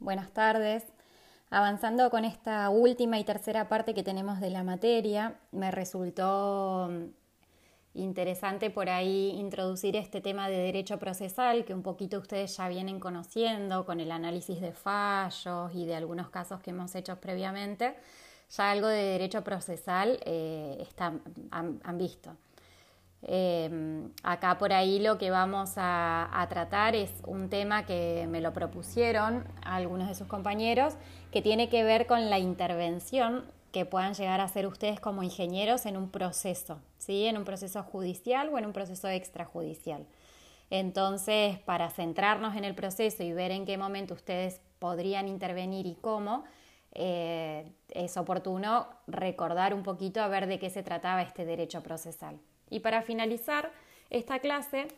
Buenas tardes. Avanzando con esta última y tercera parte que tenemos de la materia, me resultó mm, interesante por ahí introducir este tema de derecho procesal que un poquito ustedes ya vienen conociendo con el análisis de fallos y de algunos casos que hemos hecho previamente. Ya algo de derecho procesal eh, han visto. Em, acá por ahí lo que vamos a, tratar es un tema que me lo propusieron algunos de sus compañeros, que tiene que ver con la intervención que puedan llegar a hacer ustedes como ingenieros en un proceso, ¿sí? en un proceso judicial o en un proceso extrajudicial. Entonces, para centrarnos en el proceso y ver en qué momento ustedes podrían intervenir y cómo, eh, es oportuno recordar un poquito a ver de qué se trataba este derecho procesal. Y para finalizar esta clase,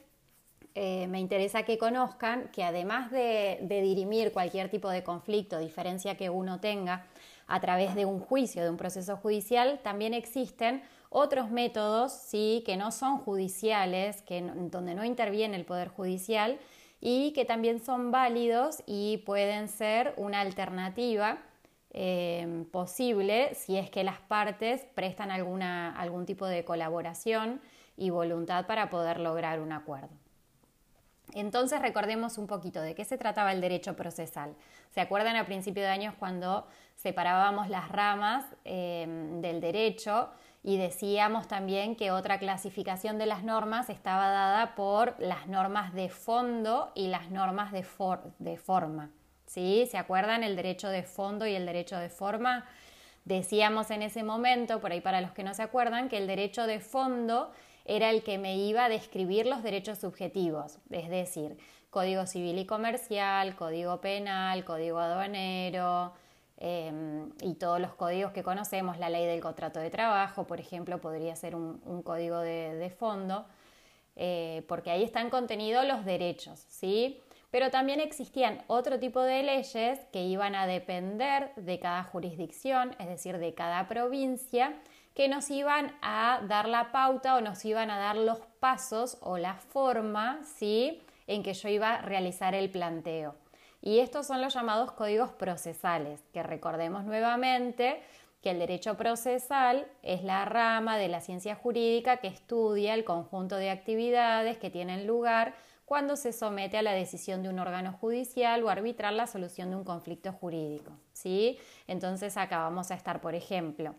eh, me interesa que conozcan que además de, dirimir cualquier tipo de conflicto, diferencia que uno tenga a través de un juicio, de un proceso judicial, también existen otros métodos ¿sí? que no son judiciales, que, donde no interviene el Poder Judicial y que también son válidos y pueden ser una alternativa eh, posible si es que las partes prestan alguna, algún tipo de colaboración y voluntad para poder lograr un acuerdo. Entonces recordemos un poquito de qué se trataba el derecho procesal. ¿Se acuerdan a principio de años cuando separábamos las ramas eh, del derecho y decíamos también que otra clasificación de las normas estaba dada por las normas de fondo y las normas de, de forma? ¿Sí? ¿Se acuerdan el derecho de fondo y el derecho de forma? Decíamos en ese momento, por ahí para los que no se acuerdan, que el derecho de fondo era el que me iba a describir los derechos subjetivos, es decir, código civil y comercial, código penal, código aduanero, em, y todos los códigos que conocemos, la ley del contrato de trabajo, por ejemplo, podría ser un, código de, fondo, eh, porque ahí están contenidos los derechos, ¿sí? Pero también existían otro tipo de leyes que iban a depender de cada jurisdicción, es decir, de cada provincia, que nos iban a dar la pauta o nos iban a dar los pasos o la forma ¿sí? en que yo iba a realizar el planteo. Y estos son los llamados códigos procesales, que recordemos nuevamente que el derecho procesal es la rama de la ciencia jurídica que estudia el conjunto de actividades que tienen lugar cuando se somete a la decisión de un órgano judicial o arbitrar la solución de un conflicto jurídico. ¿sí? Entonces acá vamos a estar, por ejemplo,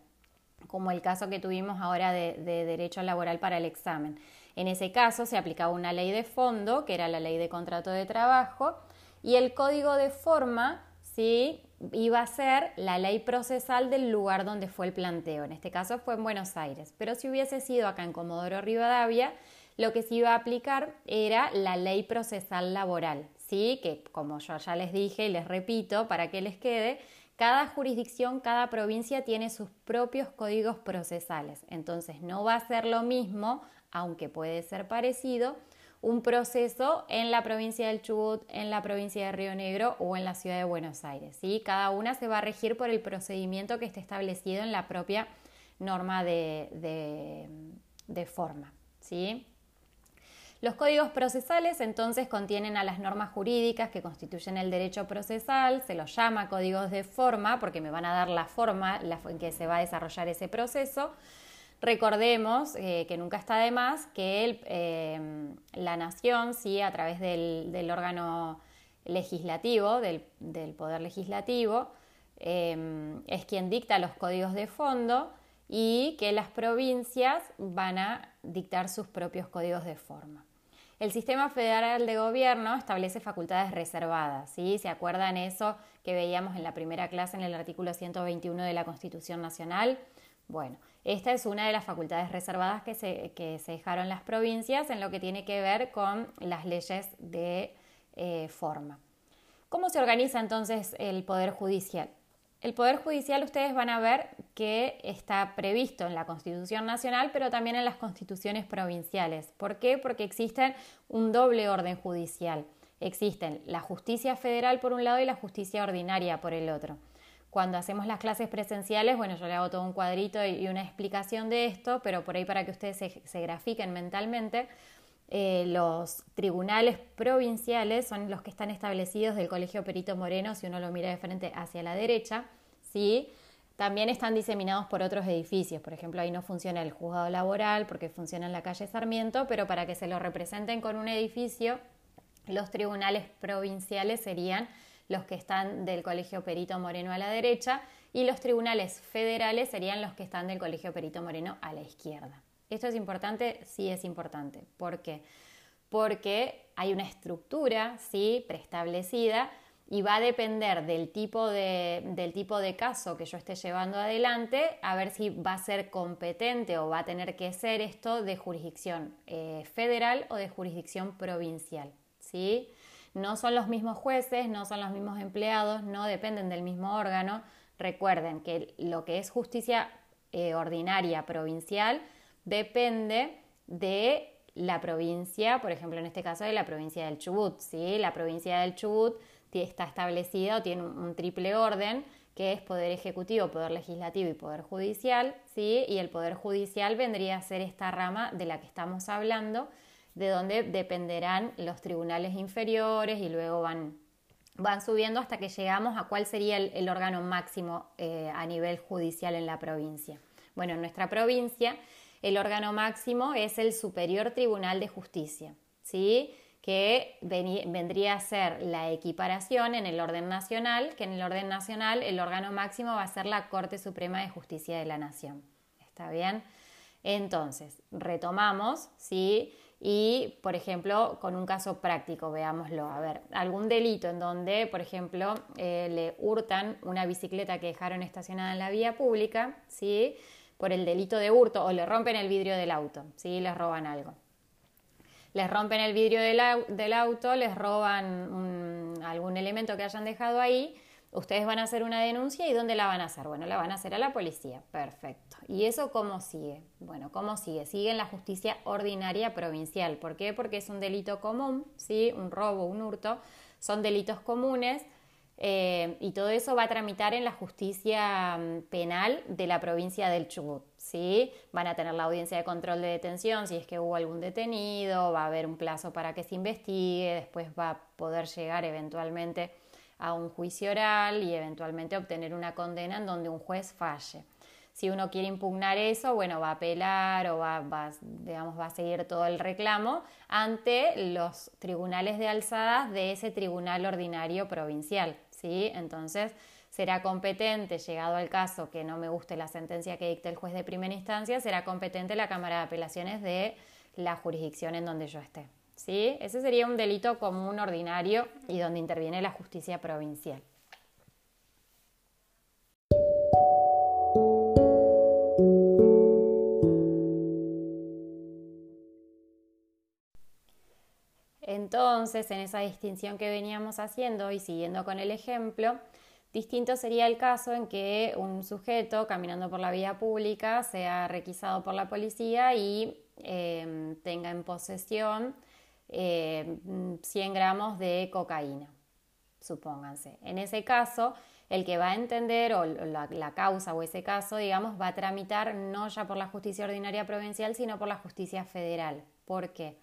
como el caso que tuvimos ahora de, derecho laboral para el examen. En ese caso se aplicaba una ley de fondo, que era la ley de contrato de trabajo, y el código de forma ¿sí? iba a ser la ley procesal del lugar donde fue el planteo. En este caso fue en Buenos Aires, pero si hubiese sido acá en Comodoro Rivadavia, lo que se iba a aplicar era la ley procesal laboral, ¿sí? que como yo ya les dije y les repito para que les quede, cada jurisdicción, cada provincia tiene sus propios códigos procesales. Entonces no va a ser lo mismo, aunque puede ser parecido, un proceso en la provincia del Chubut, en la provincia de Río Negro o en la ciudad de Buenos Aires. ¿sí? Cada una se va a regir por el procedimiento que esté establecido en la propia norma de, de, de forma. ¿sí? Los códigos procesales entonces contienen a las normas jurídicas que constituyen el derecho procesal, se los llama códigos de forma porque me van a dar la forma en que se va a desarrollar ese proceso. Recordemos eh, que nunca está de más que eh, la nación, ¿sí? a través del, órgano legislativo, del, poder legislativo, eh, es quien dicta los códigos de fondo y que las provincias van a dictar sus propios códigos de forma. El sistema federal de gobierno establece facultades reservadas, ¿sí? ¿Se acuerdan eso que veíamos en la primera clase en el artículo 121 de la Constitución Nacional? Bueno, esta es una de las facultades reservadas que se, dejaron las provincias en lo que tiene que ver con las leyes de eh, forma. ¿Cómo se organiza entonces el Poder Judicial? El Poder Judicial ustedes van a ver que está previsto en la Constitución Nacional, pero también en las constituciones provinciales. ¿Por qué? Porque existe un doble orden judicial. Existen la justicia federal por un lado y la justicia ordinaria por el otro. Cuando hacemos las clases presenciales, bueno, yo le hago todo un cuadrito y una explicación de esto, pero por ahí para que ustedes se, grafiquen mentalmente, eh, los tribunales provinciales son los que están establecidos del Colegio Perito Moreno, si uno lo mira de frente hacia la derecha, ¿sí? También están diseminados por otros edificios, por ejemplo, ahí no funciona el juzgado laboral porque funciona en la calle Sarmiento, pero para que se lo representen con un edificio, los tribunales provinciales serían los que están del Colegio Perito Moreno a la derecha y los tribunales federales serían los que están del Colegio Perito Moreno a la izquierda. ¿Esto es importante? Sí es importante. ¿Por qué? Porque hay una estructura, ¿sí? Preestablecida y va a depender del tipo de, del tipo de caso que yo esté llevando adelante, a ver si va a ser competente o va a tener que ser esto de jurisdicción eh, federal o de jurisdicción provincial. ¿sí? No son los mismos jueces, no son los mismos empleados, no dependen del mismo órgano. Recuerden que lo que es justicia eh, ordinaria provincial depende de la provincia, por ejemplo, en este caso de la provincia del Chubut. ¿sí? La provincia del Chubut está establecida o tiene un, triple orden que es poder ejecutivo, poder legislativo y poder judicial, ¿sí? y el poder judicial vendría a ser esta rama de la que estamos hablando, de donde dependerán los tribunales inferiores y luego van, van subiendo hasta que llegamos a cuál sería el, órgano máximo eh, a nivel judicial en la provincia. Bueno, en nuestra provincia el órgano máximo es el Superior Tribunal de Justicia, ¿sí? que vendría a ser la equiparación en el orden nacional, que en el orden nacional el órgano máximo va a ser la Corte Suprema de Justicia de la Nación. ¿Está bien? Entonces, retomamos, ¿sí? Y, por ejemplo, con un caso práctico, veámoslo. A ver, algún delito en donde, por ejemplo, eh, le hurtan una bicicleta que dejaron estacionada en la vía pública, ¿sí? Por el delito de hurto o le rompen el vidrio del auto, ¿sí? les roban algo. Les rompen el vidrio del, auto, les roban algún elemento que hayan dejado ahí, ustedes van a hacer una denuncia y ¿dónde la van a hacer? Bueno, la van a hacer a la policía, perfecto. ¿Y eso cómo sigue? Bueno, ¿cómo sigue? Sigue en la justicia ordinaria provincial. ¿Por qué? Porque es un delito común, ¿sí? Un robo, un hurto, son delitos comunes eh, y todo eso va a tramitar en la justicia mm, penal de la provincia del Chubut. ¿sí? Van a tener la audiencia de control de detención si es que hubo algún detenido, va a haber un plazo para que se investigue, después va a poder llegar eventualmente a un juicio oral y eventualmente obtener una condena en donde un juez falle. Si uno quiere impugnar eso, bueno, va a apelar o va, digamos, va a seguir todo el reclamo ante los tribunales de alzadas de ese tribunal ordinario provincial. ¿Sí? Entonces, será competente, llegado al caso que no me guste la sentencia que dicte el juez de primera instancia, será competente la Cámara de Apelaciones de la jurisdicción en donde yo esté. ¿sí? Ese sería un delito común ordinario y donde interviene la justicia provincial. Entonces, en esa distinción que veníamos haciendo y siguiendo con el ejemplo, distinto sería el caso en que un sujeto caminando por la vía pública sea requisado por la policía y em, tenga en posesión 100 em, gramos de cocaína, supónganse. En ese caso, el que va a entender o la, la, causa o ese caso, digamos, va a tramitar no ya por la justicia ordinaria provincial, sino por la justicia federal. ¿Por qué?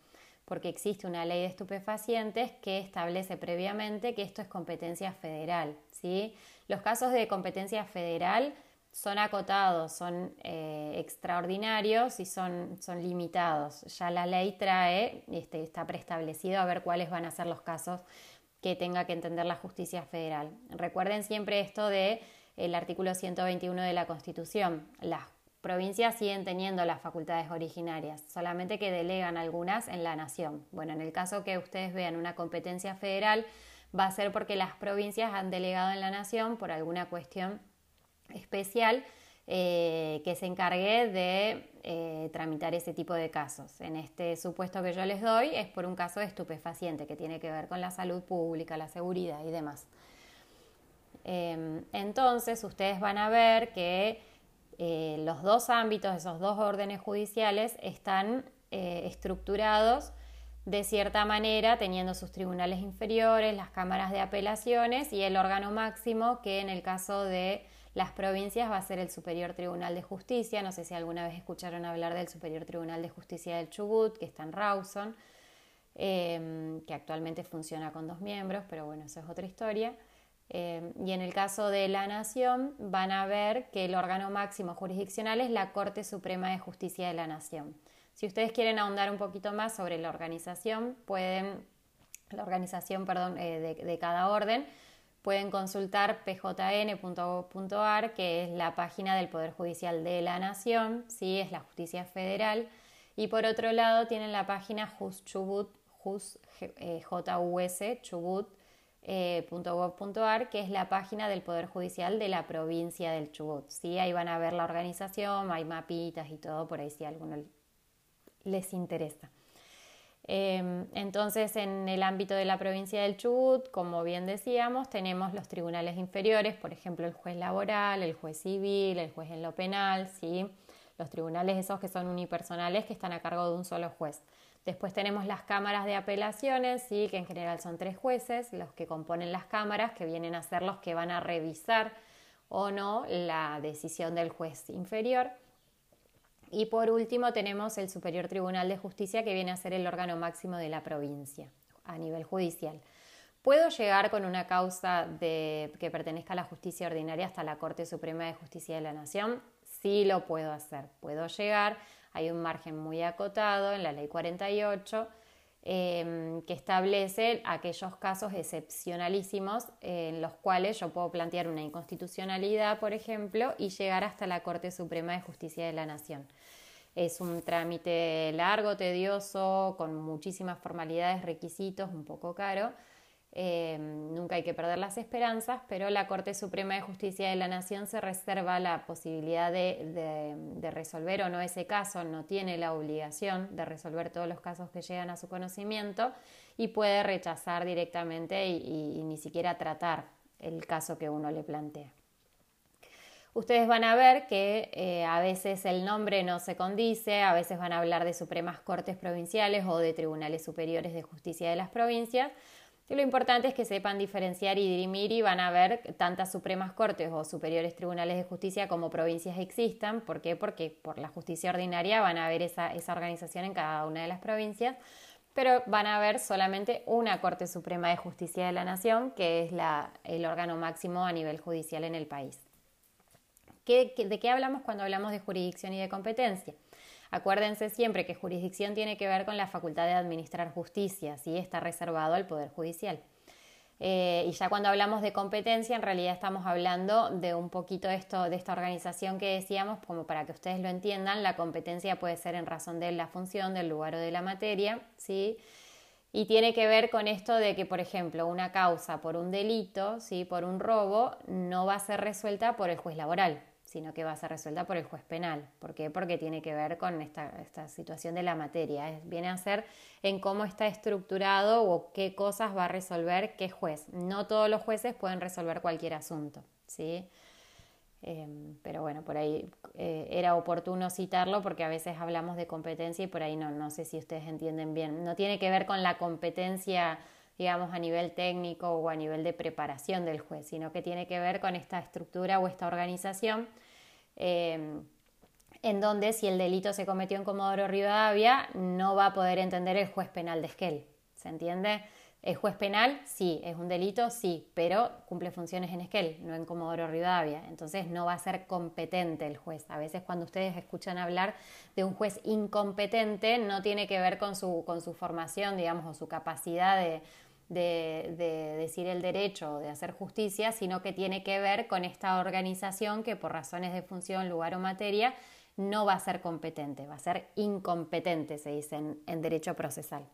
Porque existe una ley de estupefacientes que establece previamente que esto es competencia federal. ¿sí? Los casos de competencia federal son acotados, son eh, extraordinarios y son, son, limitados. Ya la ley trae, este, está preestablecido a ver cuáles van a ser los casos que tenga que entender la justicia federal. Recuerden siempre esto de el artículo 121 de la Constitución. Las provincias siguen teniendo las facultades originarias, solamente que delegan algunas en la nación. Bueno, en el caso que ustedes vean una competencia federal, va a ser porque las provincias han delegado en la nación por alguna cuestión especial eh, que se encargue de eh, tramitar ese tipo de casos. En este supuesto que yo les doy es por un caso de estupefaciente que tiene que ver con la salud pública, la seguridad y demás. Em, entonces ustedes van a ver que eh, los dos ámbitos, esos dos órdenes judiciales, están eh, estructurados de cierta manera, teniendo sus tribunales inferiores, las cámaras de apelaciones y el órgano máximo, que en el caso de las provincias va a ser el Superior Tribunal de Justicia. No sé si alguna vez escucharon hablar del Superior Tribunal de Justicia del Chubut, que está en Rawson. em, que actualmente funciona con dos miembros, pero bueno, eso es otra historia. Em, y en el caso de la Nación, van a ver que el órgano máximo jurisdiccional es la Corte Suprema de Justicia de la Nación. Si ustedes quieren ahondar un poquito más sobre la organización, pueden, la organización perdón, eh, de, cada orden, pueden consultar pjn.gov.ar, que es la página del Poder Judicial de la Nación, ¿sí? es la justicia federal. Y por otro lado tienen la página Just Chubut, Just, eh, Chubut, eh, que es la página del Poder Judicial de la provincia del Chubut. ¿sí? Ahí van a ver la organización, hay mapitas y todo, por ahí si a alguno les interesa. Em, entonces, en el ámbito de la provincia del Chubut, como bien decíamos, tenemos los tribunales inferiores, por ejemplo, el juez laboral, el juez civil, el juez en lo penal, ¿sí? los tribunales esos que son unipersonales que están a cargo de un solo juez. Después tenemos las cámaras de apelaciones, ¿sí? que en general son tres jueces, los que componen las cámaras, que vienen a ser los que van a revisar o no la decisión del juez inferior. Y por último tenemos el Superior Tribunal de Justicia, que viene a ser el órgano máximo de la provincia a nivel judicial. ¿Puedo llegar con una causa que pertenezca a la justicia ordinaria hasta la Corte Suprema de Justicia de la Nación? Sí lo puedo hacer. Puedo llegar hay un margen muy acotado en la ley 48 em, que establece aquellos casos excepcionalísimos en los cuales yo puedo plantear una inconstitucionalidad, por ejemplo, y llegar hasta la Corte Suprema de Justicia de la Nación. Es un trámite largo, tedioso, con muchísimas formalidades, requisitos, un poco caro, Em, nunca hay que perder las esperanzas, pero la Corte Suprema de Justicia de la Nación se reserva la posibilidad de, resolver o no ese caso, no tiene la obligación de resolver todos los casos que llegan a su conocimiento y puede rechazar directamente y, ni siquiera tratar el caso que uno le plantea. Ustedes van a ver que eh, a veces el nombre no se condice, a veces van a hablar de Supremas Cortes Provinciales o de Tribunales Superiores de Justicia de las Provincias, y lo importante es que sepan diferenciar y dirimir y van a ver tantas Supremas Cortes o superiores tribunales de justicia como provincias existan. ¿Por qué? Porque por la justicia ordinaria van a ver esa, organización en cada una de las provincias, pero van a ver solamente una Corte Suprema de Justicia de la Nación, que es el órgano máximo a nivel judicial en el país. ¿De qué hablamos cuando hablamos de jurisdicción y de competencia? Acuérdense siempre que jurisdicción tiene que ver con la facultad de administrar justicia, ¿sí? está reservado al Poder Judicial. Eh, y ya cuando hablamos de competencia, en realidad estamos hablando de un poquito esto, de esta organización que decíamos, como para que ustedes lo entiendan, la competencia puede ser en razón de la función, del lugar o de la materia, ¿sí? Y tiene que ver con esto de que, por ejemplo, una causa por un delito, ¿sí? por un robo, no va a ser resuelta por el juez laboral, sino que va a ser resuelta por el juez penal. ¿Por qué? Porque tiene que ver con esta, situación de la materia. viene a ser en cómo está estructurado o qué cosas va a resolver qué juez. No todos los jueces pueden resolver cualquier asunto, ¿sí? Em, pero bueno, por ahí eh, era oportuno citarlo porque a veces hablamos de competencia y por ahí no, no sé si ustedes entienden bien. No tiene que ver con la competencia digamos, a nivel técnico o a nivel de preparación del juez, sino que tiene que ver con esta estructura o esta organización em, en donde si el delito se cometió en Comodoro Rivadavia, no va a poder entender el juez penal de Esquel. ¿Se entiende? ¿El juez penal? Sí. ¿Es un delito? Sí. Pero cumple funciones en Esquel, no en Comodoro Rivadavia. Entonces no va a ser competente el juez. A veces cuando ustedes escuchan hablar de un juez incompetente, no tiene que ver con su, con su formación, digamos, o su capacidad de, de, decir el derecho o de hacer justicia, sino que tiene que ver con esta organización que por razones de función, lugar o materia no va a ser competente, va a ser incompetente, se dice en, derecho procesal.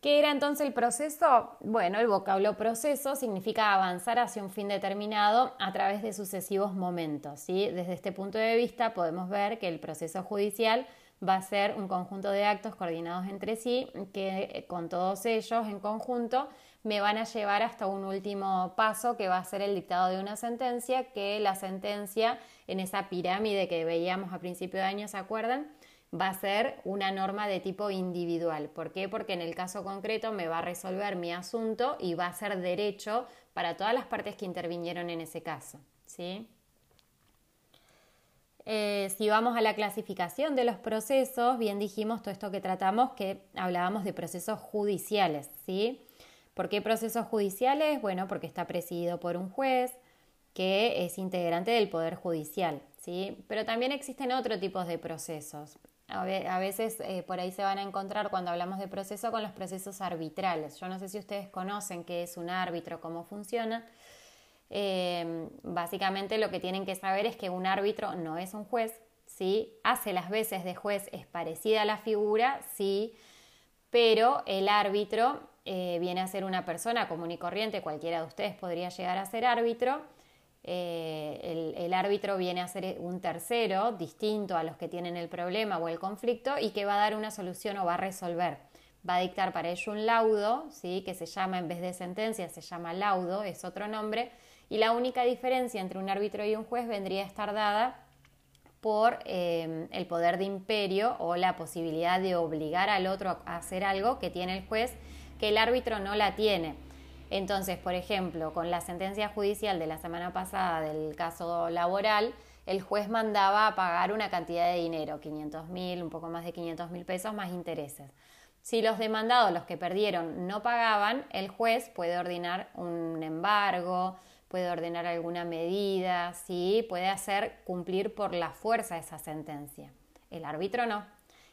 ¿Qué era entonces el proceso? Bueno, el vocablo proceso significa avanzar hacia un fin determinado a través de sucesivos momentos. ¿sí? Desde este punto de vista podemos ver que el proceso judicial va a ser un conjunto de actos coordinados entre sí que eh, con todos ellos en conjunto me van a llevar hasta un último paso que va a ser el dictado de una sentencia, que la sentencia en esa pirámide que veíamos a principio de año, ¿se acuerdan? Va a ser una norma de tipo individual. ¿Por qué? Porque en el caso concreto me va a resolver mi asunto y va a ser derecho para todas las partes que intervinieron en ese caso. ¿sí? Eh, si vamos a la clasificación de los procesos, bien dijimos todo esto que tratamos, que hablábamos de procesos judiciales, ¿sí? ¿Por qué procesos judiciales? Bueno, porque está presidido por un juez que es integrante del Poder Judicial, ¿sí? Pero también existen otros tipos de procesos. A veces eh, por ahí se van a encontrar cuando hablamos de proceso con los procesos arbitrales. Yo no sé si ustedes conocen qué es un árbitro, cómo funciona. Eh, básicamente lo que tienen que saber es que un árbitro no es un juez, ¿sí? Hace las veces de juez, es parecida a la figura, sí, pero el árbitro eh, viene a ser una persona común y corriente, cualquiera de ustedes podría llegar a ser árbitro. Eh, el, árbitro viene a ser un tercero distinto a los que tienen el problema o el conflicto y que va a dar una solución o va a resolver. Va a dictar para ello un laudo, ¿sí? que se llama, en vez de sentencia, se llama laudo, es otro nombre, y la única diferencia entre un árbitro y un juez vendría a estar dada por eh, el poder de imperio o la posibilidad de obligar al otro a hacer algo que tiene el juez que el árbitro no la tiene. Entonces, por ejemplo, con la sentencia judicial de la semana pasada del caso laboral, el juez mandaba a pagar una cantidad de dinero, 500 mil, un poco más de 500 mil pesos más intereses. Si los demandados, los que perdieron, no pagaban, el juez puede ordenar un embargo, puede ordenar alguna medida, ¿sí? puede hacer cumplir por la fuerza esa sentencia. El árbitro no.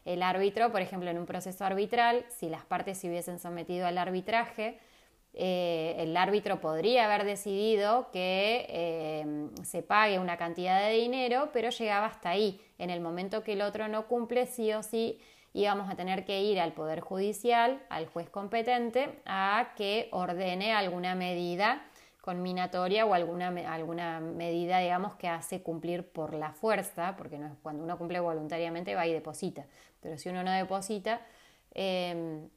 El árbitro, por ejemplo, en un proceso arbitral, si las partes se hubiesen sometido al arbitraje, eh, el árbitro podría haber decidido que eh, se pague una cantidad de dinero, pero llegaba hasta ahí. En el momento que el otro no cumple, sí o sí íbamos a tener que ir al Poder Judicial, al juez competente, a que ordene alguna medida conminatoria o alguna, alguna medida, digamos, que hace cumplir por la fuerza, porque no es, cuando uno cumple voluntariamente va y deposita, pero si uno no deposita, em,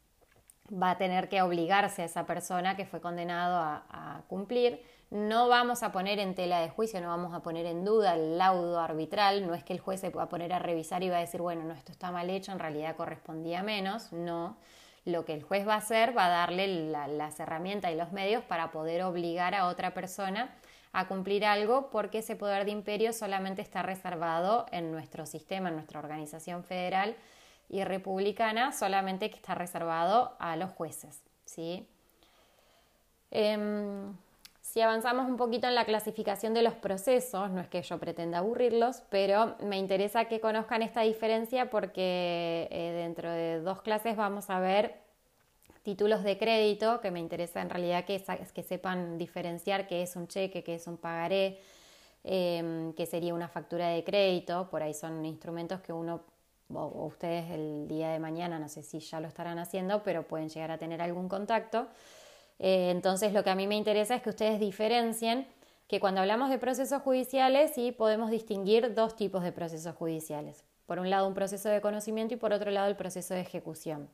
va a tener que obligarse a esa persona que fue condenado a, cumplir. No vamos a poner en tela de juicio, no vamos a poner en duda el laudo arbitral, no es que el juez se va a poner a revisar y va a decir, bueno, no, esto está mal hecho, en realidad correspondía menos, no lo que el juez va a hacer va a darle las herramientas y los medios para poder obligar a otra persona a cumplir algo porque ese poder de imperio solamente está reservado en nuestro sistema, en nuestra organización federal y republicana, solamente que está reservado a los jueces. ¿sí? Em, si avanzamos un poquito en la clasificación de los procesos, no es que yo pretenda aburrirlos, pero me interesa que conozcan esta diferencia porque eh, dentro de dos clases vamos a ver títulos de crédito, que me interesa en realidad que, que sepan diferenciar qué es un cheque, qué es un pagaré, eh, qué sería una factura de crédito, por ahí son instrumentos que uno o ustedes el día de mañana, no sé si ya lo estarán haciendo, pero pueden llegar a tener algún contacto. Eh, entonces lo que a mí me interesa es que ustedes diferencien que cuando hablamos de procesos judiciales sí podemos distinguir dos tipos de procesos judiciales. Por un lado un proceso de conocimiento y por otro lado el proceso de ejecución.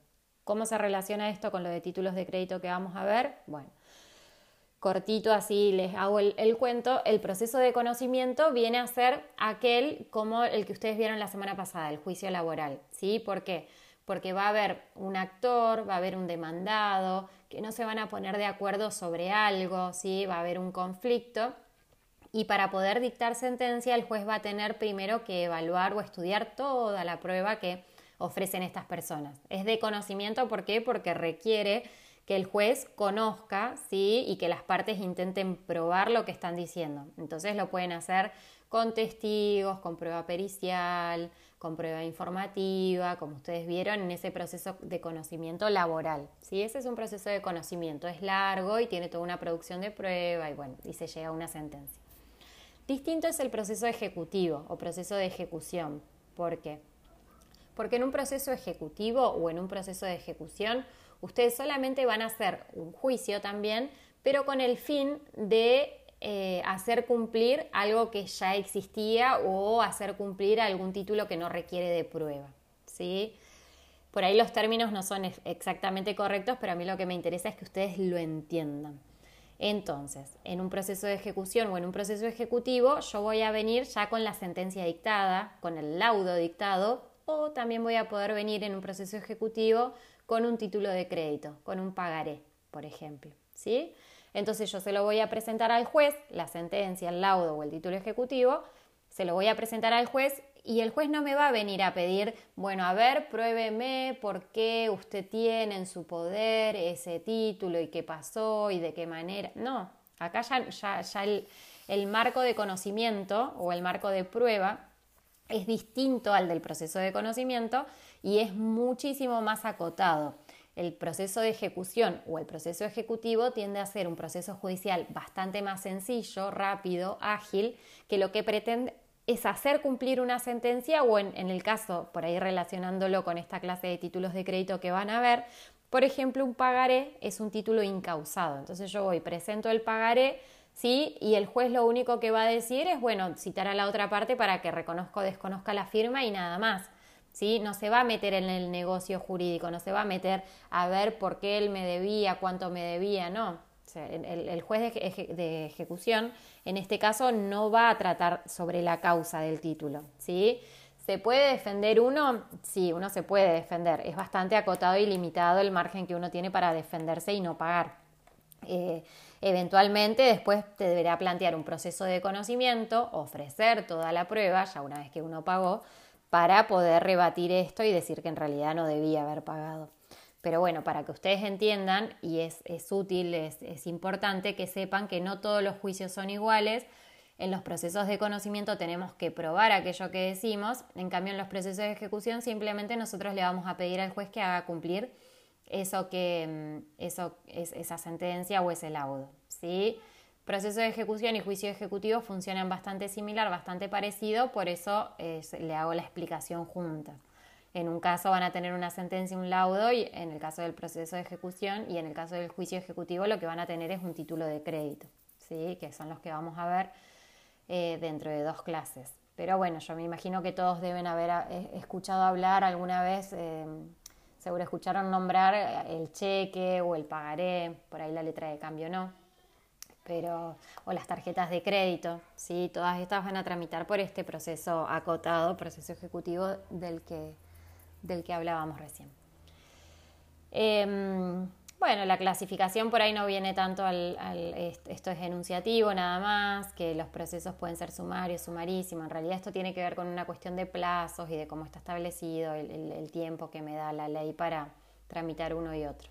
¿Cómo se relaciona esto con lo de títulos de crédito que vamos a ver? Bueno, cortito así les hago el, cuento, el proceso de conocimiento viene a ser aquel como el que ustedes vieron la semana pasada, el juicio laboral. ¿Sí? ¿Por qué? Porque va a haber un actor, va a haber un demandado, que no se van a poner de acuerdo sobre algo, ¿sí? va a haber un conflicto y para poder dictar sentencia el juez va a tener primero que evaluar o estudiar toda la prueba que ofrecen estas personas. Es de conocimiento, ¿por qué? Porque requiere que el juez conozca, ¿sí? Y que las partes intenten probar lo que están diciendo. Entonces lo pueden hacer con testigos, con prueba pericial, con prueba informativa, como ustedes vieron en ese proceso de conocimiento laboral. ¿sí? Ese es un proceso de conocimiento, es largo y tiene toda una producción de prueba y bueno, y se llega a una sentencia. Distinto es el proceso ejecutivo o proceso de ejecución. ¿Por qué? Porque en un proceso ejecutivo o en un proceso de ejecución, ustedes solamente van a hacer un juicio también, pero con el fin de eh, hacer cumplir algo que ya existía o hacer cumplir algún título que no requiere de prueba. ¿sí? Por ahí los términos no son exactamente correctos, pero a mí lo que me interesa es que ustedes lo entiendan. Entonces, en un proceso de ejecución o en un proceso ejecutivo, yo voy a venir ya con la sentencia dictada, con el laudo dictado, o también voy a poder venir en un proceso ejecutivo con un título de crédito, con un pagaré, por ejemplo. ¿sí? Entonces yo se lo voy a presentar al juez, la sentencia, el laudo o el título ejecutivo, se lo voy a presentar al juez y el juez no me va a venir a pedir, bueno, a ver, pruébeme por qué usted tiene en su poder ese título y qué pasó y de qué manera. No, acá ya, ya, el, el marco de conocimiento o el marco de prueba es distinto al del proceso de conocimiento y es muchísimo más acotado. El proceso de ejecución o el proceso ejecutivo tiende a ser un proceso judicial bastante más sencillo, rápido, ágil, que lo que pretende es hacer cumplir una sentencia o en, el caso, por ahí relacionándolo con esta clase de títulos de crédito que van a ver, por ejemplo, un pagaré es un título incausado. Entonces yo voy, presento el pagaré, ¿sí? Y el juez lo único que va a decir es, bueno, citar a la otra parte para que reconozca o desconozca la firma y nada más. ¿Sí? No se va a meter en el negocio jurídico, no se va a meter a ver por qué él me debía, cuánto me debía, no el, juez de, ejecución, en este caso, no va a tratar sobre la causa del título, ¿sí? ¿Se puede defender uno? Sí, uno se puede defender. Es bastante acotado y limitado el margen que uno tiene para defenderse y no pagar. Eh, eventualmente después te deberá plantear un proceso de conocimiento, ofrecer toda la prueba, ya una vez que uno pagó, para poder rebatir esto y decir que en realidad no debía haber pagado. Pero bueno, para que ustedes entiendan, y es, útil, es, importante que sepan que no todos los juicios son iguales. En los procesos de conocimiento tenemos que probar aquello que decimos, en cambio en los procesos de ejecución simplemente nosotros le vamos a pedir al juez que haga cumplir eso que, mm, eso, es, esa sentencia o ese laudo. ¿sí? Proceso de ejecución y juicio ejecutivo funcionan bastante similar, bastante parecido, por eso le hago la explicación junta. En un caso van a tener una sentencia, un laudo, y en el caso del proceso de ejecución y en el caso del juicio ejecutivo lo que van a tener es un título de crédito, ¿sí? que son los que vamos a ver eh, dentro de dos clases. Pero bueno, yo me imagino que todos deben haber eh, escuchado hablar alguna vez, eh, seguro escucharon nombrar el cheque o el pagaré, por ahí la letra de cambio no, pero o las tarjetas de crédito, ¿sí? todas estas van a tramitar por este proceso acotado, proceso ejecutivo del que del que hablábamos recién. Em, bueno, la clasificación por ahí no viene tanto al, esto es enunciativo nada más, que los procesos pueden ser sumarios, sumarísimos. En realidad esto tiene que ver con una cuestión de plazos y de cómo está establecido el tiempo que me da la ley para tramitar uno y otro.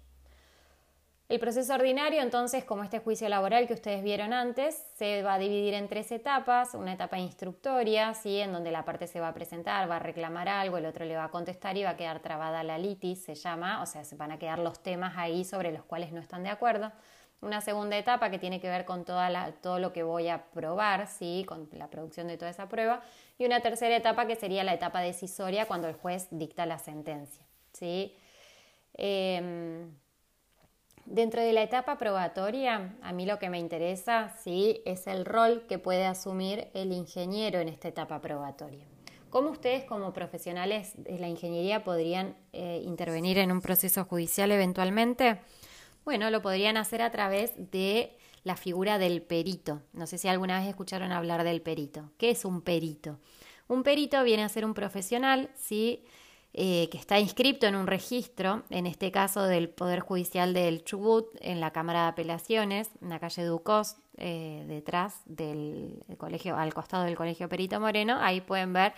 El proceso ordinario, entonces, como este juicio laboral que ustedes vieron antes, se va a dividir en tres etapas. Una etapa instructoria, ¿sí? en donde la parte se va a presentar, va a reclamar algo, el otro le va a contestar y va a quedar trabada la litis, se llama, o sea, se van a quedar los temas ahí sobre los cuales no están de acuerdo. Una segunda etapa que tiene que ver con toda todo lo que voy a probar, ¿sí? con la producción de toda esa prueba. Y una tercera etapa que sería la etapa decisoria cuando el juez dicta la sentencia. ¿sí? Em, Dentro de la etapa probatoria, a mí lo que me interesa, sí, es el rol que puede asumir el ingeniero en esta etapa probatoria. ¿Cómo ustedes como profesionales de la ingeniería podrían eh, intervenir en un proceso judicial eventualmente? Bueno, lo podrían hacer a través de la figura del perito. No sé si alguna vez escucharon hablar del perito. ¿Qué es un perito? Un perito viene a ser un profesional, ¿sí? Eh, que está inscrito en un registro, en este caso del Poder Judicial del Chubut, en la Cámara de Apelaciones, en la calle Ducos, eh, detrás del colegio, al costado del Colegio Perito Moreno. Ahí pueden ver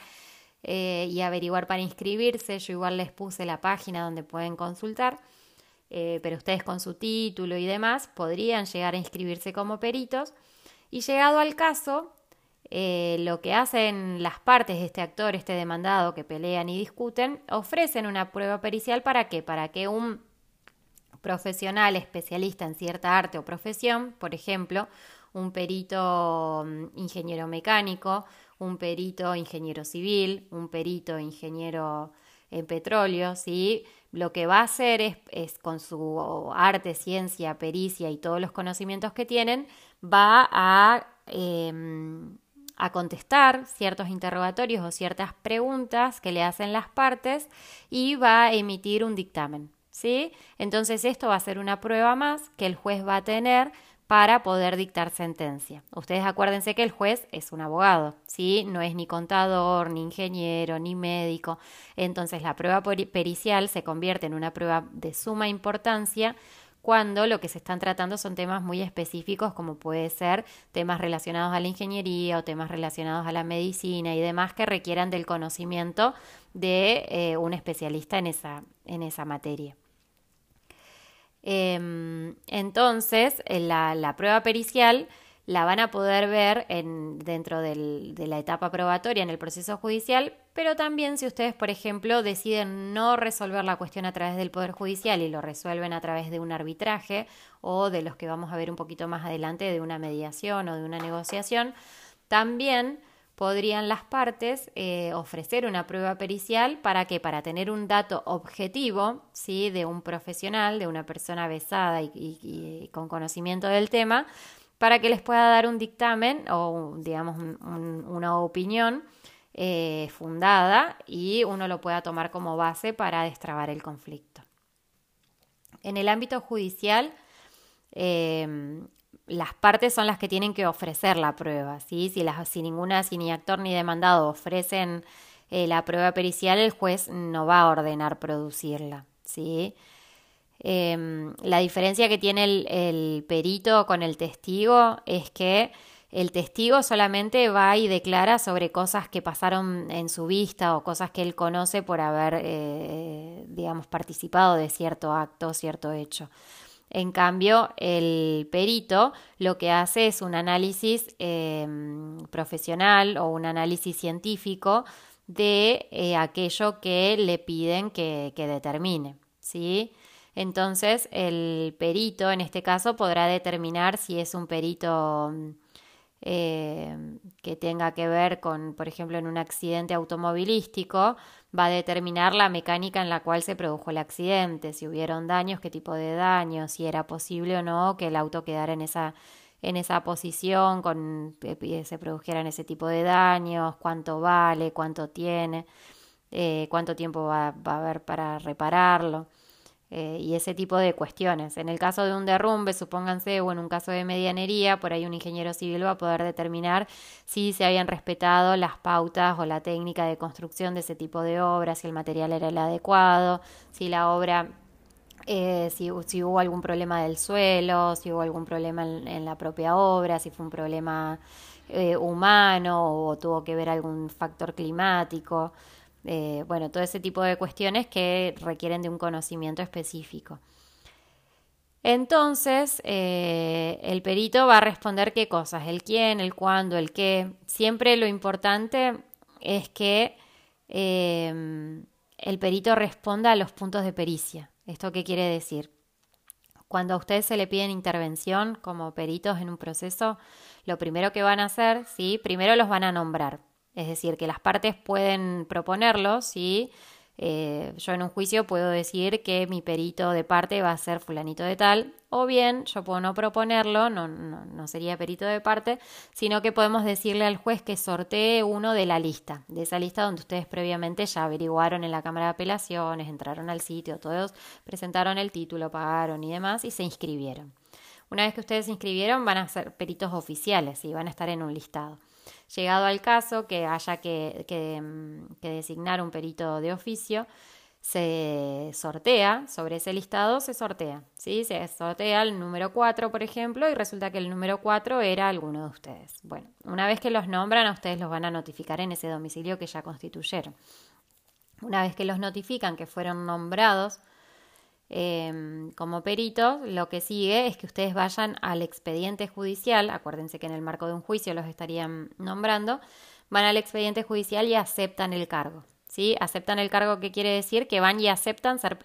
eh, y averiguar para inscribirse. Yo igual les puse la página donde pueden consultar. pero ustedes con su título y demás podrían llegar a inscribirse como peritos. Y llegado al caso, eh, lo que hacen las partes de este actor, este demandado, que pelean y discuten, ofrecen una prueba pericial para qué? Para que un profesional especialista en cierta arte o profesión, por ejemplo, un perito mm, ingeniero mecánico, un perito ingeniero civil, un perito ingeniero en petróleo, ¿sí? Lo que va a hacer es, con su arte, ciencia, pericia y todos los conocimientos que tienen, va a em, a contestar ciertos interrogatorios o ciertas preguntas que le hacen las partes y va a emitir un dictamen. ¿sí? Entonces esto va a ser una prueba más que el juez va a tener para poder dictar sentencia. Ustedes acuérdense que el juez es un abogado, ¿sí? No es ni contador, ni ingeniero, ni médico. Entonces la prueba pericial se convierte en una prueba de suma importancia cuando lo que se están tratando son temas muy específicos como puede ser temas relacionados a la ingeniería o temas relacionados a la medicina y demás que requieran del conocimiento de eh, un especialista en esa, en esa materia. Em, entonces, la, la prueba pericial la van a poder ver en, dentro del, de la etapa probatoria en el proceso judicial, pero también si ustedes, por ejemplo, deciden no resolver la cuestión a través del Poder Judicial y lo resuelven a través de un arbitraje o de los que vamos a ver un poquito más adelante de una mediación o de una negociación, también podrían las partes eh, ofrecer una prueba pericial para que para tener un dato objetivo ¿sí? de un profesional, de una persona besada y con conocimiento del tema, para que les pueda dar un dictamen o, digamos, una opinión eh, fundada y uno lo pueda tomar como base para destrabar el conflicto. En el ámbito judicial, eh, las partes son las que tienen que ofrecer la prueba. ¿sí? Si, las, si ninguna, si ni actor ni demandado ofrecen eh, la prueba pericial, el juez no va a ordenar producirla. ¿sí? Em, la diferencia que tiene el, perito con el testigo es que el testigo solamente va y declara sobre cosas que pasaron en su vista o cosas que él conoce por haber, eh, digamos, participado de cierto acto, cierto hecho. En cambio, el perito lo que hace es un análisis em, profesional o un análisis científico de eh, aquello que le piden que, que determine. ¿sí? Entonces, el perito, en este caso, podrá determinar si es un perito eh, que tenga que ver con, por ejemplo, en un accidente automovilístico, va a determinar la mecánica en la cual se produjo el accidente, si hubieron daños, qué tipo de daños, si era posible o no que el auto quedara en esa en esa posición, con se produjeran ese tipo de daños, cuánto vale, cuánto tiene, eh, cuánto tiempo va, va a haber para repararlo. Eh, y ese tipo de cuestiones. En el caso de un derrumbe, supónganse, o en un caso de medianería, por ahí un ingeniero civil va a poder determinar si se habían respetado las pautas o la técnica de construcción de ese tipo de obra, si el material era el adecuado, si la obra eh, si, hubo algún problema del suelo, si hubo algún problema en, la propia obra, si fue un problema eh, humano o tuvo que ver algún factor climático. Eh, bueno, todo ese tipo de cuestiones que requieren de un conocimiento específico. Entonces, eh, el perito va a responder qué cosas, el quién, el cuándo, el qué. Siempre lo importante es que em, el perito responda a los puntos de pericia. ¿Esto qué quiere decir? Cuando a ustedes se le piden intervención como peritos en un proceso, lo primero que van a hacer, ¿sí? Primero los van a nombrar. Es decir, que las partes pueden proponerlo, ¿sí? Eh, yo en un juicio puedo decir que mi perito de parte va a ser fulanito de tal, o bien yo puedo no proponerlo, no, no, sería perito de parte, sino que podemos decirle al juez que sortee uno de la lista, de esa lista donde ustedes previamente ya averiguaron en la Cámara de Apelaciones, entraron al sitio, todos presentaron el título, pagaron y demás, y se inscribieron. Una vez que ustedes se inscribieron, van a ser peritos oficiales y van a estar en un listado. Llegado al caso que haya que, mm, que, designar un perito de oficio, se sortea, sobre ese listado se sortea, ¿sí? Se sortea el número 4, por ejemplo, y resulta que el número 4 era alguno de ustedes. Bueno, una vez que los nombran, a ustedes los van a notificar en ese domicilio que ya constituyeron. Una vez que los notifican que fueron nombrados Em, como peritos, lo que sigue es que ustedes vayan al expediente judicial, acuérdense que en el marco de un juicio los estarían nombrando, van al expediente judicial y aceptan el cargo. ¿sí? Aceptan el cargo, ¿qué quiere decir? Que van y aceptan ser,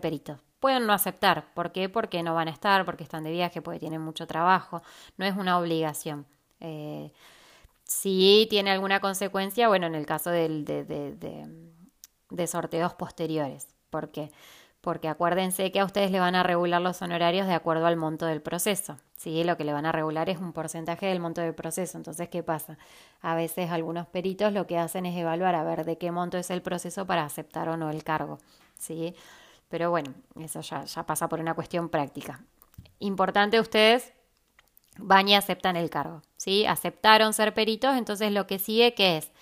peritos. Pueden no aceptar. ¿Por qué? Porque no van a estar, porque están de viaje, porque tienen mucho trabajo. No es una obligación. Eh, si tiene alguna consecuencia, bueno, en el caso de, de, de sorteos posteriores. Porque porque acuérdense que a ustedes le van a regular los honorarios de acuerdo al monto del proceso. ¿sí? Lo que le van a regular es un porcentaje del monto del proceso. Entonces, ¿qué pasa? A veces algunos peritos lo que hacen es evaluar a ver de qué monto es el proceso para aceptar o no el cargo. ¿sí? Pero bueno, eso ya, ya pasa por una cuestión práctica. Importante ustedes van y aceptan el cargo. ¿sí? Aceptaron ser peritos, entonces lo que sigue que es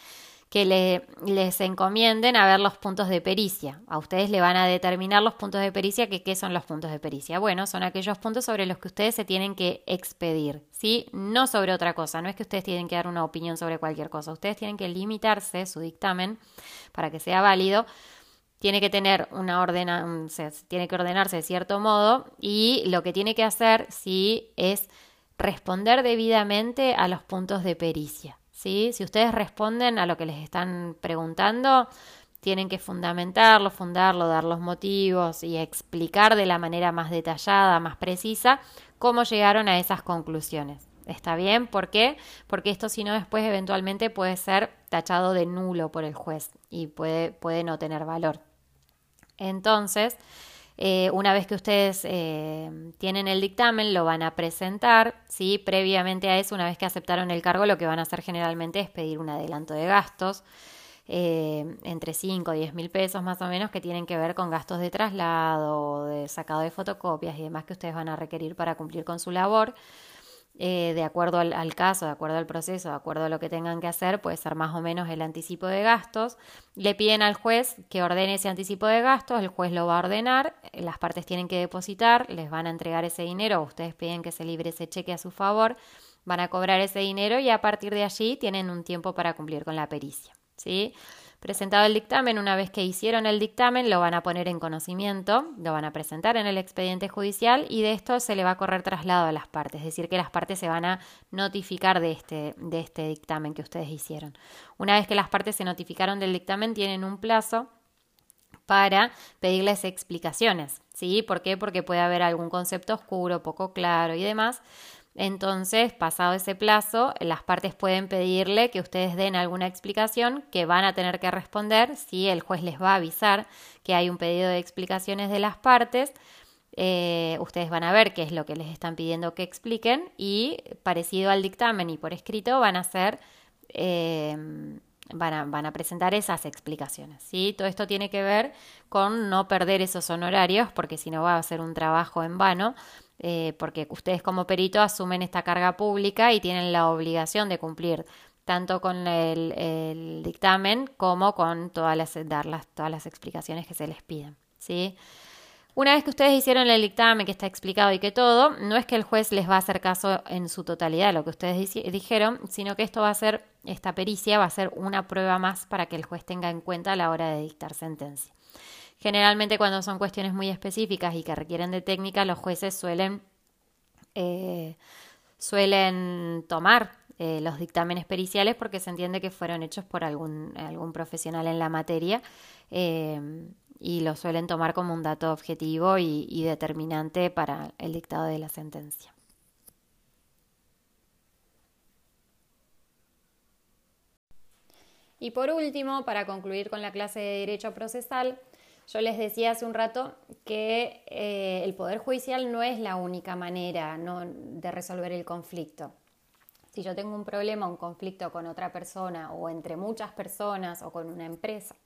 que le, les encomienden a ver los puntos de pericia. A ustedes le van a determinar los puntos de pericia, que qué son los puntos de pericia. Bueno, son aquellos puntos sobre los que ustedes se tienen que expedir, ¿sí? No sobre otra cosa, no es que ustedes tienen que dar una opinión sobre cualquier cosa, ustedes tienen que limitarse su dictamen para que sea válido tiene que tener una ordena, tiene que ordenarse de cierto modo y lo que tiene que hacer sí es responder debidamente a los puntos de pericia. Si ustedes responden a lo que les están preguntando, tienen que fundamentarlo, fundarlo, dar los motivos y explicar de la manera más detallada, más precisa, cómo llegaron a esas conclusiones. ¿Está bien? ¿Por qué? Porque esto si no después eventualmente puede ser tachado de nulo por el juez y puede, puede no tener valor. Entonces, eh, una vez que ustedes eh, tienen el dictamen, lo van a presentar, ¿sí? Previamente a eso, una vez que aceptaron el cargo, lo que van a hacer generalmente es pedir un adelanto de gastos, eh, entre 5 y 10 mil pesos más o menos, que tienen que ver con gastos de traslado, de sacado de fotocopias y demás que ustedes van a requerir para cumplir con su labor. Eh, de acuerdo al, caso, de acuerdo al proceso, de acuerdo a lo que tengan que hacer, puede ser más o menos el anticipo de gastos. Le piden al juez que ordene ese anticipo de gastos, el juez lo va a ordenar, las partes tienen que depositar, les van a entregar ese dinero, ustedes piden que se libre ese cheque a su favor, van a cobrar ese dinero y a partir de allí tienen un tiempo para cumplir con la pericia. ¿sí? Presentado el dictamen, una vez que hicieron el dictamen, lo van a poner en conocimiento, lo van a presentar en el expediente judicial y de esto se le va a correr traslado a las partes, es decir, que las partes se van a notificar de este, de este dictamen que ustedes hicieron. Una vez que las partes se notificaron del dictamen, tienen un plazo para pedirles explicaciones, ¿sí? ¿Por qué? Porque puede haber algún concepto oscuro, poco claro y demás. Entonces, pasado ese plazo, las partes pueden pedirle que ustedes den alguna explicación que van a tener que responder si el juez les va a avisar que hay un pedido de explicaciones de las partes. Eh, ustedes van a ver qué es lo que les están pidiendo que expliquen y parecido al dictamen y por escrito van a hacer... Eh, van a, van a, presentar esas explicaciones. ¿sí? Todo esto tiene que ver con no perder esos honorarios, porque si no va a ser un trabajo en vano. Eh, porque ustedes como perito asumen esta carga pública y tienen la obligación de cumplir tanto con el, dictamen como con todas las, dar todas las explicaciones que se les piden. ¿sí? Una vez que ustedes hicieron el dictamen, que está explicado y que todo, no es que el juez les va a hacer caso en su totalidad lo que ustedes dijeron, sino que esto va a ser, esta pericia va a ser una prueba más para que el juez tenga en cuenta a la hora de dictar sentencia. Generalmente cuando son cuestiones muy específicas y que requieren de técnica, los jueces suelen, eh, suelen tomar eh, los dictámenes periciales porque se entiende que fueron hechos por algún, algún profesional en la materia eh, y lo suelen tomar como un dato objetivo y determinante para el dictado de la sentencia. Y por último, para concluir con la clase de Derecho Procesal, yo les decía hace un rato que eh, el Poder Judicial no es la única manera de resolver el conflicto. Si yo tengo un problema, un conflicto con otra persona o entre muchas personas o con una empresa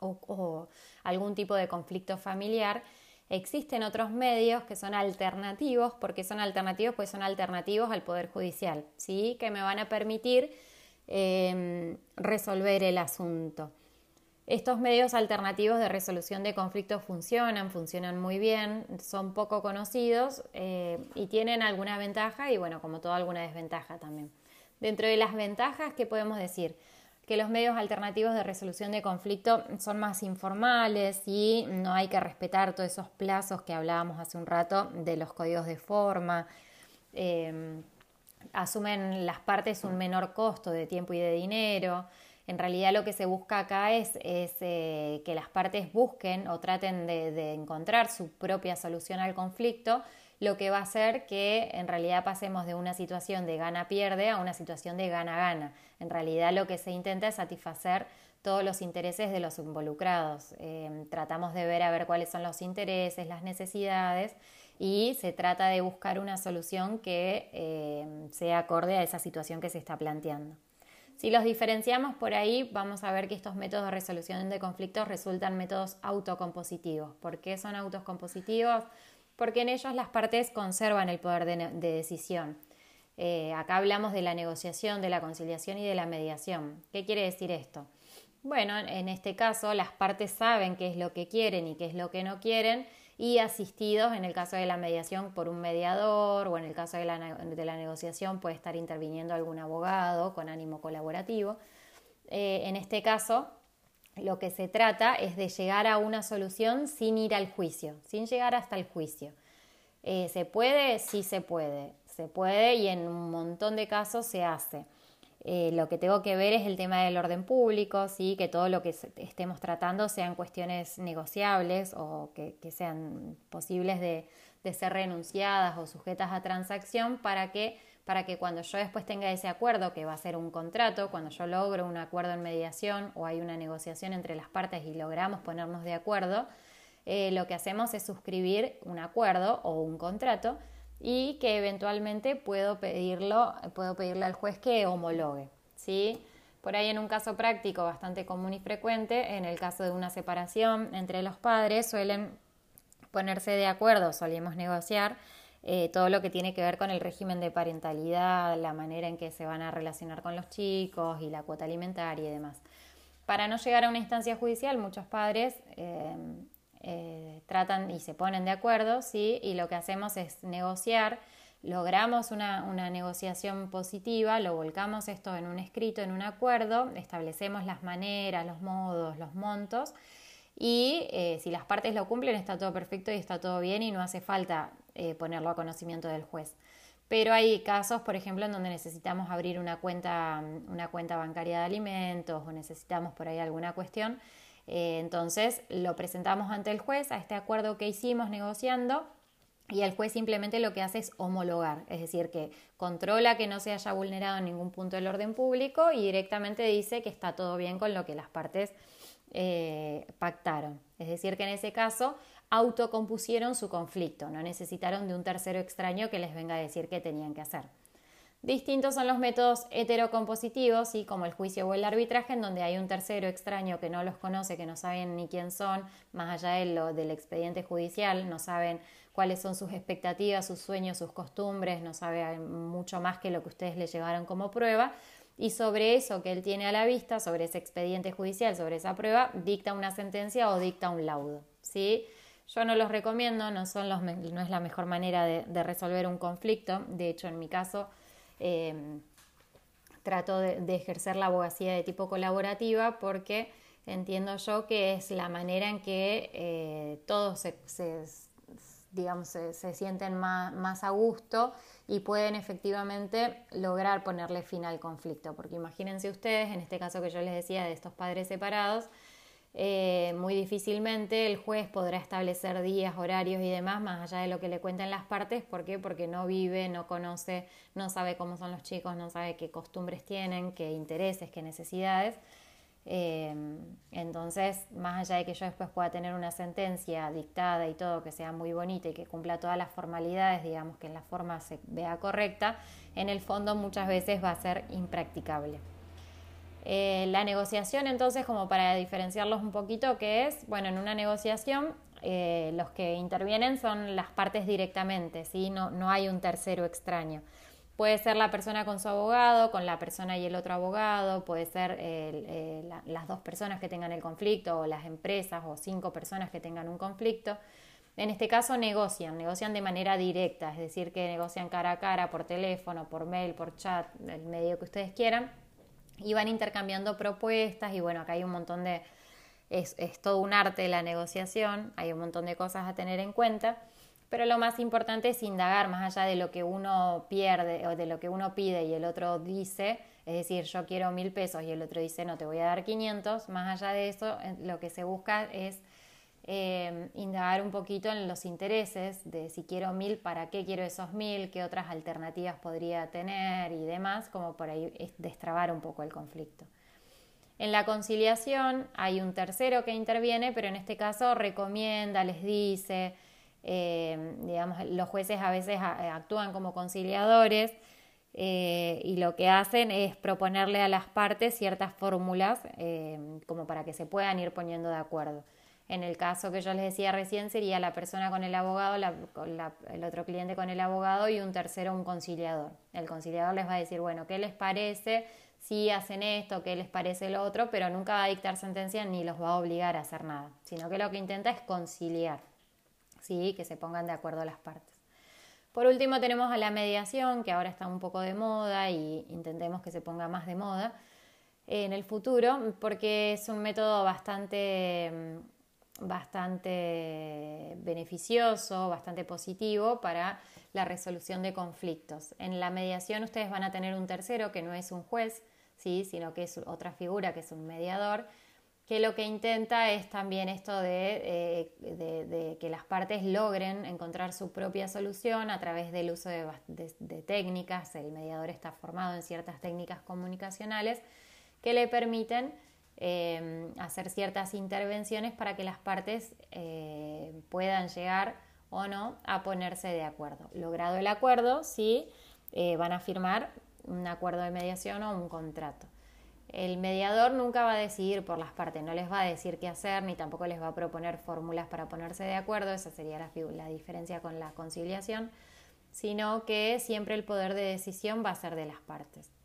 o, algún tipo de conflicto familiar, existen otros medios que son alternativos, porque son alternativos, pues son alternativos al Poder Judicial, ¿sí? que me van a permitir em, resolver el asunto. Estos medios alternativos de resolución de conflictos funcionan, funcionan muy bien, son poco conocidos eh, y tienen alguna ventaja y bueno, como todo alguna desventaja también. Dentro de las ventajas, ¿qué podemos decir? Que los medios alternativos de resolución de conflicto son más informales y no hay que respetar todos esos plazos que hablábamos hace un rato de los códigos de forma. Eh, asumen las partes un menor costo de tiempo y de dinero. En realidad lo que se busca acá es, eh, que las partes busquen o traten de, encontrar su propia solución al conflicto, lo que va a hacer que en realidad pasemos de una situación de gana-pierde a una situación de gana-gana. En realidad lo que se intenta es satisfacer todos los intereses de los involucrados. Eh, tratamos de ver a ver cuáles son los intereses, las necesidades y se trata de buscar una solución que eh, sea acorde a esa situación que se está planteando. Si los diferenciamos por ahí, vamos a ver que estos métodos de resolución de conflictos resultan métodos autocompositivos. ¿Por qué son autocompositivos? Porque en ellos las partes conservan el poder de, decisión. Eh, acá hablamos de la negociación, de la conciliación y de la mediación. ¿Qué quiere decir esto? bueno, en este caso las partes saben qué es lo que quieren y qué es lo que no quieren y asistidos en el caso de la mediación por un mediador o en el caso de la, de la negociación puede estar interviniendo algún abogado con ánimo colaborativo. Eh, en este caso, lo que se trata es de llegar a una solución sin ir al juicio, sin llegar hasta el juicio. Eh, ¿Se puede? Sí se puede. Se puede y en un montón de casos se hace. Eh, lo que tengo que ver es el tema del orden público, ¿sí? que todo lo que estemos tratando sean cuestiones negociables o que, sean posibles de, ser renunciadas o sujetas a transacción para que, para que cuando yo después tenga ese acuerdo, que va a ser un contrato, cuando yo logro un acuerdo en mediación o hay una negociación entre las partes y logramos ponernos de acuerdo, eh, lo que hacemos es suscribir un acuerdo o un contrato y que eventualmente puedo pedirlo, puedo pedirle al juez que homologue, ¿sí? Por ahí en un caso práctico bastante común y frecuente, en el caso de una separación entre los padres, suelen ponerse de acuerdo, solemos negociar eh, todo lo que tiene que ver con el régimen de parentalidad, la manera en que se van a relacionar con los chicos y la cuota alimentaria y demás. Para no llegar a una instancia judicial, muchos padres eh, eh, tratan y se ponen de acuerdo, ¿sí? Y lo que hacemos es negociar, logramos una, negociación positiva, lo volcamos esto en un escrito, en un acuerdo, establecemos las maneras, los modos, los montos y eh, si las partes lo cumplen está todo perfecto y está todo bien y no hace falta eh, ponerlo a conocimiento del juez. Pero hay casos, por ejemplo, en donde necesitamos abrir una cuenta, una cuenta bancaria de alimentos o necesitamos por ahí alguna cuestión eh, entonces lo presentamos ante el juez a este acuerdo que hicimos negociando y el juez simplemente lo que hace es homologar, es decir, que controla que no se haya vulnerado en ningún punto del orden público y directamente dice que está todo bien con lo que las partes eh, pactaron. Es decir, que en ese caso autocompusieron su conflicto, no necesitaron de un tercero extraño que les venga a decir qué tenían que hacer. Distintos son los métodos heterocompositivos, y como el juicio o el arbitraje, en donde hay un tercero extraño que no los conoce, que no saben ni quién son, más allá de lo, del expediente judicial, no saben cuáles son sus expectativas, sus sueños, sus costumbres, no sabe mucho más que lo que ustedes le llevaron como prueba. Y sobre eso que él tiene a la vista, sobre ese expediente judicial, sobre esa prueba, dicta una sentencia o dicta un laudo. ¿sí? Yo no los recomiendo, no, son los, no es la mejor manera de resolver un conflicto. De hecho, en mi caso, Em, trato de, ejercer la abogacía de tipo colaborativa porque entiendo yo que es la manera en que eh, todos se, digamos, se, sienten más, más, a gusto y pueden efectivamente lograr ponerle fin al conflicto. Porque imagínense ustedes, en este caso que yo les decía de estos padres separados, eh, muy difícilmente el juez podrá establecer días, horarios y demás más allá de lo que le cuenten las partes. ¿Por qué? Porque no vive, no conoce, no sabe cómo son los chicos, no sabe qué costumbres tienen, qué intereses, qué necesidades. Eh, entonces, más allá de que yo después pueda tener una sentencia dictada y todo que sea muy bonita y que cumpla todas las formalidades, digamos que en la forma se vea correcta, en el fondo muchas veces va a ser impracticable. Eh, la negociación, entonces, como para diferenciarlos un poquito, que es, bueno, en una negociación eh, los que intervienen son las partes directamente, ¿sí? No, no hay un tercero extraño. Puede ser la persona con su abogado, con la persona y el otro abogado, puede ser eh, las dos personas que tengan el conflicto o las empresas o cinco personas que tengan un conflicto. En este caso negocian, negocian de manera directa, es decir, que negocian cara a cara, por teléfono, por mail, por chat, el medio que ustedes quieran y van intercambiando propuestas y bueno, acá hay un montón de, es, todo un arte la negociación, hay un montón de cosas a tener en cuenta, pero lo más importante es indagar más allá de lo que uno pierde o de lo que uno pide y el otro dice, es decir, yo quiero mil pesos y el otro dice no, te voy a dar 500, más allá de eso lo que se busca es eh, indagar un poquito en los intereses de si quiero mil, para qué quiero esos mil, qué otras alternativas podría tener y demás, como por ahí destrabar un poco el conflicto. En la conciliación hay un tercero que interviene, pero en este caso recomienda, les dice, eh, digamos, los jueces a veces actúan como conciliadores eh, y lo que hacen es proponerle a las partes ciertas fórmulas como para que se puedan ir poniendo de acuerdo. En el caso que yo les decía recién, sería la persona con el abogado, el otro cliente con el abogado y un tercero, un conciliador. El conciliador les va a decir, bueno, ¿qué les parece si hacen esto? ¿Qué les parece lo otro? Pero nunca va a dictar sentencia ni los va a obligar a hacer nada, sino que lo que intenta es conciliar, ¿sí? que se pongan de acuerdo las partes. Por último tenemos a la mediación, que ahora está un poco de moda y intentemos que se ponga más de moda en el futuro, porque es un método bastante bastante beneficioso, bastante positivo para la resolución de conflictos. En la mediación ustedes van a tener un tercero que no es un juez, ¿sí? sino que es otra figura que es un mediador, que lo que intenta es también esto de, eh, que las partes logren encontrar su propia solución a través del uso de técnicas. El mediador está formado en ciertas técnicas comunicacionales que le permiten Em, hacer ciertas intervenciones para que las partes eh, puedan llegar o no a ponerse de acuerdo. Logrado el acuerdo, sí, eh, van a firmar un acuerdo de mediación o un contrato. El mediador nunca va a decidir por las partes, no les va a decir qué hacer ni tampoco les va a proponer fórmulas para ponerse de acuerdo, esa sería la, la diferencia con la conciliación, sino que siempre el poder de decisión va a ser de las partes.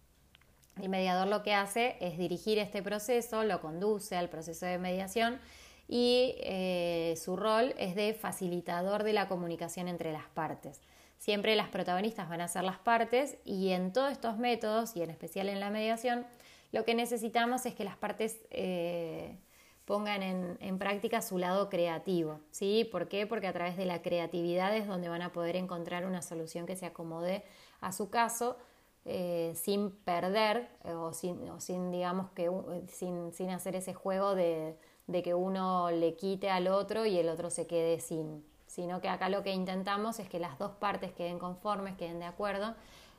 El mediador lo que hace es dirigir este proceso, lo conduce al proceso de mediación y eh, su rol es de facilitador de la comunicación entre las partes. Siempre las protagonistas van a ser las partes y en todos estos métodos, y en especial en la mediación, lo que necesitamos es que las partes eh, pongan en, en, práctica su lado creativo. ¿sí? ¿Por qué? Porque a través de la creatividad es donde van a poder encontrar una solución que se acomode a su caso eh, sin perder eh, o, sin, digamos que eh, sin, hacer ese juego de, que uno le quite al otro y el otro se quede sin, sino que acá lo que intentamos es que las dos partes queden conformes, queden de acuerdo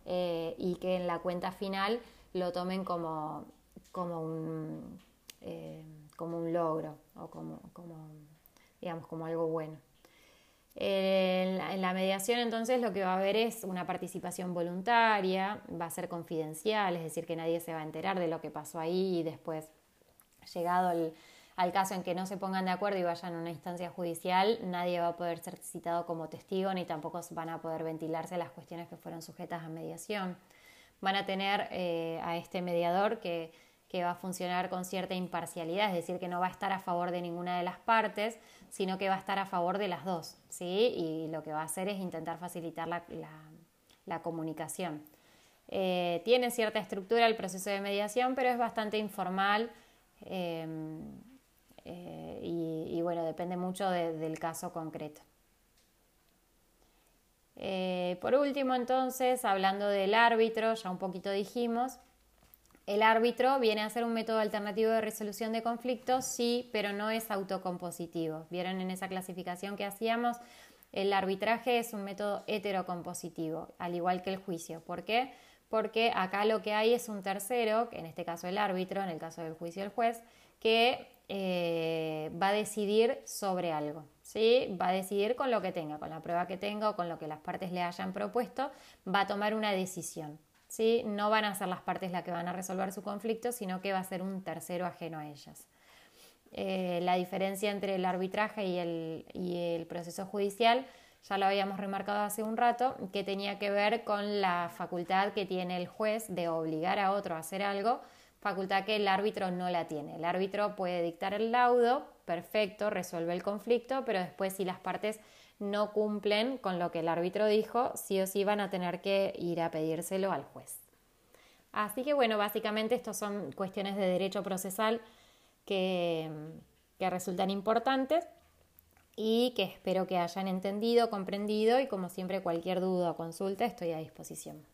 y que en la cuenta final lo tomen como, como, un, como un logro o como, como, digamos, como algo bueno. En la, mediación entonces lo que va a haber es una participación voluntaria, va a ser confidencial, es decir, que nadie se va a enterar de lo que pasó ahí y después, llegado al caso en que no se pongan de acuerdo y vayan a una instancia judicial, nadie va a poder ser citado como testigo ni tampoco van a poder ventilarse las cuestiones que fueron sujetas a mediación. Van a tener eh, a este mediador que que va a funcionar con cierta imparcialidad, es decir, que no va a estar a favor de ninguna de las partes, sino que va a estar a favor de las dos, ¿sí? Y lo que va a hacer es intentar facilitar la, comunicación. Eh, tiene cierta estructura el proceso de mediación, pero es bastante informal eh, eh, y, bueno, depende mucho del caso concreto. por último, entonces, hablando del árbitro, ya un poquito dijimos, el árbitro viene a ser un método alternativo de resolución de conflictos, sí, pero no es autocompositivo. Vieron en esa clasificación que hacíamos, el arbitraje es un método heterocompositivo, al igual que el juicio. ¿Por qué? Porque acá lo que hay es un tercero, en este caso el árbitro, en el caso del juicio el juez, que eh, va a decidir sobre algo. ¿sí? Va a decidir con lo que tenga, con la prueba que tenga o con lo que las partes le hayan propuesto, va a tomar una decisión. No van a ser las partes las que van a resolver su conflicto, sino que va a ser un tercero ajeno a ellas. Eh, la diferencia entre el arbitraje y el, y el proceso judicial ya lo habíamos remarcado hace un rato, que tenía que ver con la facultad que tiene el juez de obligar a otro a hacer algo, facultad que el árbitro no la tiene. El árbitro puede dictar el laudo, perfecto, resuelve el conflicto, pero después si las partes no cumplen con lo que el árbitro dijo, sí o sí van a tener que ir a pedírselo al juez. Así que bueno, básicamente estos son cuestiones de derecho procesal que, que resultan importantes y que espero que hayan entendido, comprendido y como siempre cualquier duda o consulta estoy a disposición.